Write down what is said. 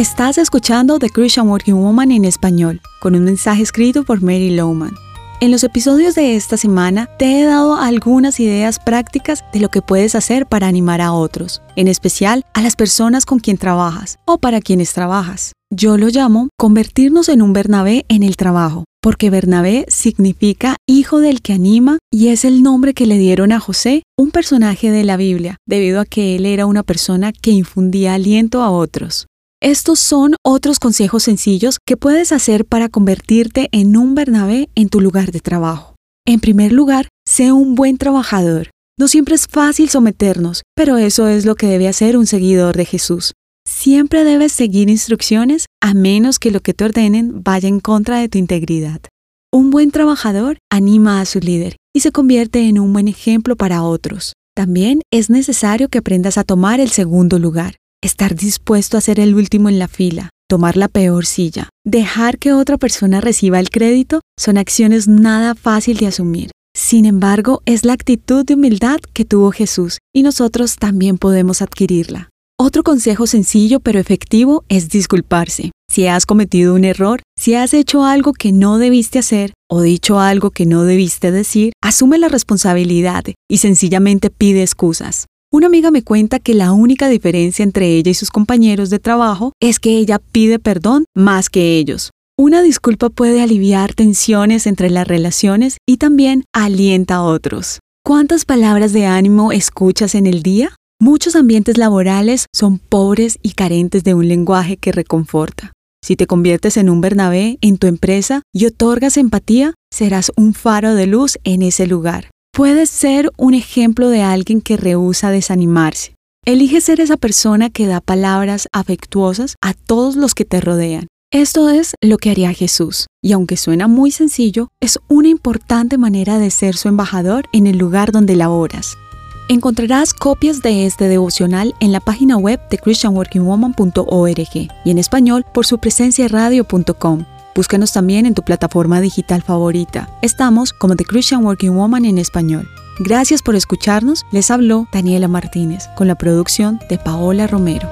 Estás escuchando The Christian Working Woman en español, con un mensaje escrito por Mary Lowman. En los episodios de esta semana te he dado algunas ideas prácticas de lo que puedes hacer para animar a otros, en especial a las personas con quien trabajas o para quienes trabajas. Yo lo llamo convertirnos en un Bernabé en el trabajo, porque Bernabé significa hijo del que anima y es el nombre que le dieron a José, un personaje de la Biblia, debido a que él era una persona que infundía aliento a otros. Estos son otros consejos sencillos que puedes hacer para convertirte en un Bernabé en tu lugar de trabajo. En primer lugar, sé un buen trabajador. No siempre es fácil someternos, pero eso es lo que debe hacer un seguidor de Jesús. Siempre debes seguir instrucciones a menos que lo que te ordenen vaya en contra de tu integridad. Un buen trabajador anima a su líder y se convierte en un buen ejemplo para otros. También es necesario que aprendas a tomar el segundo lugar estar dispuesto a ser el último en la fila, tomar la peor silla, dejar que otra persona reciba el crédito, son acciones nada fácil de asumir. Sin embargo, es la actitud de humildad que tuvo Jesús y nosotros también podemos adquirirla. Otro consejo sencillo pero efectivo es disculparse. Si has cometido un error, si has hecho algo que no debiste hacer o dicho algo que no debiste decir, asume la responsabilidad y sencillamente pide excusas. Una amiga me cuenta que la única diferencia entre ella y sus compañeros de trabajo es que ella pide perdón más que ellos. Una disculpa puede aliviar tensiones entre las relaciones y también alienta a otros. ¿Cuántas palabras de ánimo escuchas en el día? Muchos ambientes laborales son pobres y carentes de un lenguaje que reconforta. Si te conviertes en un Bernabé en tu empresa y otorgas empatía, serás un faro de luz en ese lugar. Puedes ser un ejemplo de alguien que rehúsa desanimarse. Elige ser esa persona que da palabras afectuosas a todos los que te rodean. Esto es lo que haría Jesús, y aunque suena muy sencillo, es una importante manera de ser su embajador en el lugar donde laboras. Encontrarás copias de este devocional en la página web de christianworkingwoman.org y en español por su presencia radio.com. Búscanos también en tu plataforma digital favorita. Estamos como The Christian Working Woman en español. Gracias por escucharnos. Les habló Daniela Martínez con la producción de Paola Romero.